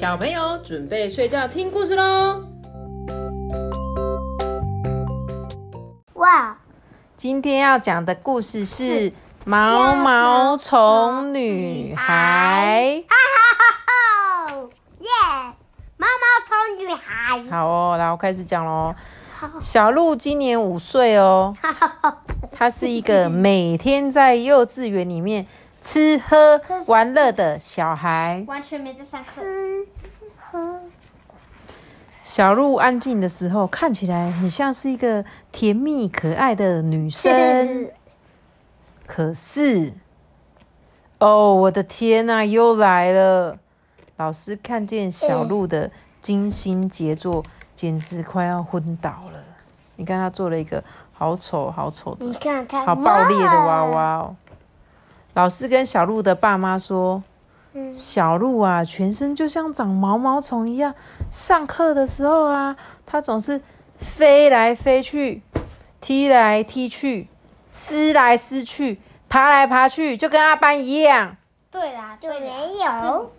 小朋友准备睡觉听故事喽！哇，今天要讲的故事是《毛毛虫女孩》。哈哈哈！耶，毛毛虫女孩。好哦，然后开始讲喽。小鹿今年五岁哦，她是一个每天在幼稚园里面吃喝玩乐的小孩。完全没在上课。小鹿安静的时候，看起来很像是一个甜蜜可爱的女生。可是，哦，我的天呐，又来了！老师看见小鹿的精心杰作，简直快要昏倒了。你看，他做了一个好丑、好丑的、好爆裂的娃娃哦。老师跟小鹿的爸妈说。小鹿啊，全身就像长毛毛虫一样。上课的时候啊，它总是飞来飞去，踢来踢去，撕来撕去，爬来爬去，就跟阿班一样。对啦，就没有。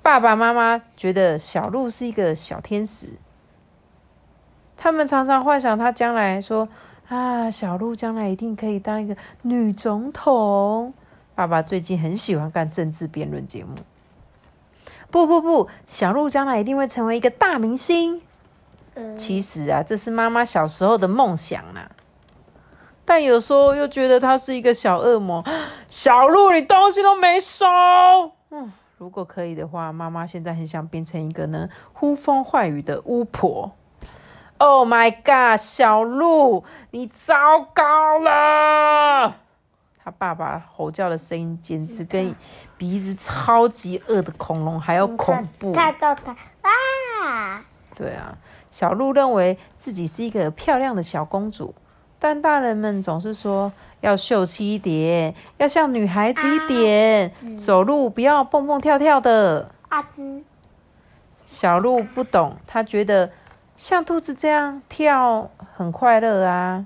爸爸妈妈觉得小鹿是一个小天使，他们常常幻想他将来说啊，小鹿将来一定可以当一个女总统。爸爸最近很喜欢看政治辩论节目。不不不，小鹿将来一定会成为一个大明星。其实啊，这是妈妈小时候的梦想啊。但有时候又觉得他是一个小恶魔。小鹿，你东西都没收。嗯，如果可以的话，妈妈现在很想变成一个呢呼风唤雨的巫婆。Oh my god，小鹿，你糟糕了！他爸爸吼叫的声音简直跟鼻子超级饿的恐龙还要恐怖。看到他啊！对啊，小鹿认为自己是一个漂亮的小公主，但大人们总是说要秀气一点，要像女孩子一点，走路不要蹦蹦跳跳的。阿兹，小鹿不懂，他觉得像兔子这样跳很快乐啊。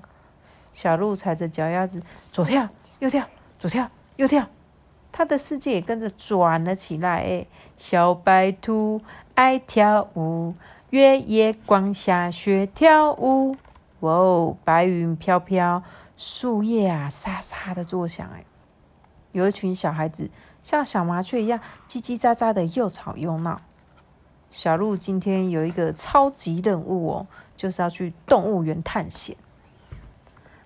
小鹿踩着脚丫子左跳。右跳，左跳，右跳，它的世界也跟着转了起来。哎，小白兔爱跳舞，月夜光下学跳舞。哇哦，白云飘飘，树叶啊沙沙的作响。哎，有一群小孩子像小麻雀一样叽叽喳喳的又吵又闹。小鹿今天有一个超级任务哦，就是要去动物园探险。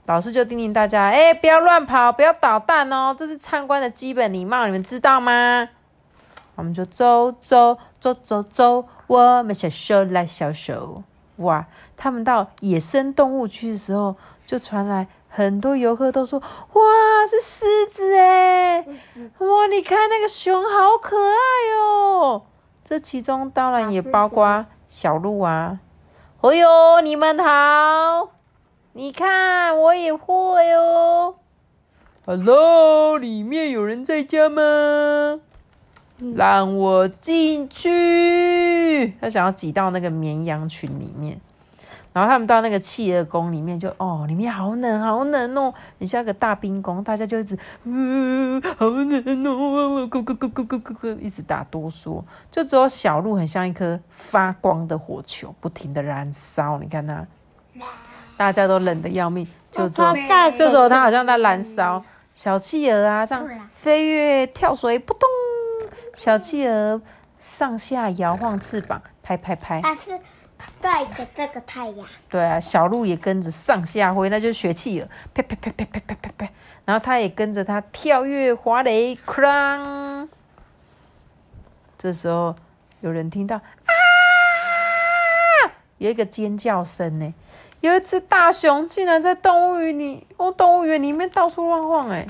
老师就叮咛大家：哎，不要乱跑，不要捣蛋哦，这是参观的基本礼貌，你们知道吗？我们就走走走走走，我们小手拉小手。哇！他们到野生动物区的时候，就传来很多游客都说：哇，是狮子哎！哇，你看那个熊好可爱哦。这其中当然也包括小鹿啊。哎呦，你们好。你看，我也会哦。Hello，里面有人在家吗？让我进去。他想要挤到那个绵羊群里面，然后他们到那个企鹅宫里面，就哦，里面好冷，好冷哦，你像个大冰宫，大家就一直，嗯，好冷哦，咕咕咕咕咕咕咕，一直打哆嗦。就只有小鹿很像一颗发光的火球，不停的燃烧。你看它。大家都冷得要命，就只有就只有它好像在燃烧。小企鹅啊，这样飞跃跳水，扑通！小企鹅上下摇晃翅膀，拍拍拍。带着这个太阳。对啊，小鹿也跟着上下挥，那就是学企鹅，啪啪啪啪啪啪啪啪。然后它也跟着它跳跃滑雷，哐！这时候有人听到啊，有一个尖叫声呢。有一只大熊竟然在动物园里，哦，动物园里面到处乱晃，哎，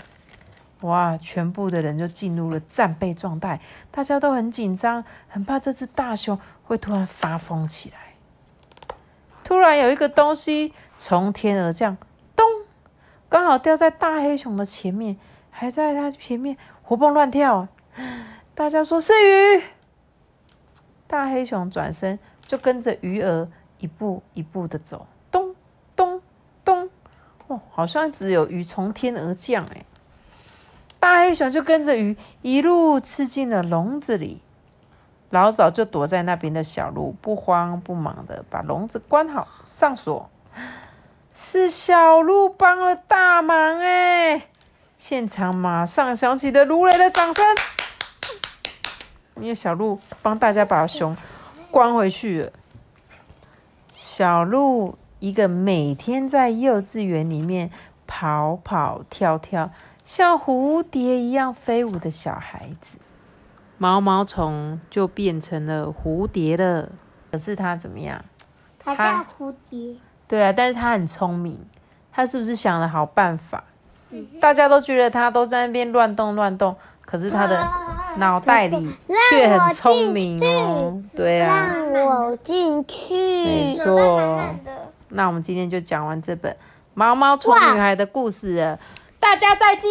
哇！全部的人就进入了战备状态，大家都很紧张，很怕这只大熊会突然发疯起来。突然有一个东西从天而降，咚，刚好掉在大黑熊的前面，还在它前面活蹦乱跳。大家说是鱼，大黑熊转身就跟着鱼儿一步一步的走。咚咚咚哦，好像只有鱼从天而降哎！大黑熊就跟着鱼一路吃进了笼子里。老早就躲在那边的小鹿不慌不忙的把笼子关好上锁，是小鹿帮了大忙哎！现场马上响起了如雷的掌声，因为小鹿帮大家把熊关回去了。小鹿一个每天在幼稚园里面跑跑跳跳，像蝴蝶一样飞舞的小孩子。毛毛虫就变成了蝴蝶了，可是它怎么样？它叫蝴蝶。对啊，但是它很聪明，它是不是想了好办法？大家都觉得它都在那边乱动乱动，可是它的脑袋里 却很聪明哦。对啊，让我进去。没错。那我们今天就讲完这本《毛毛虫女孩》的故事了，大家再见。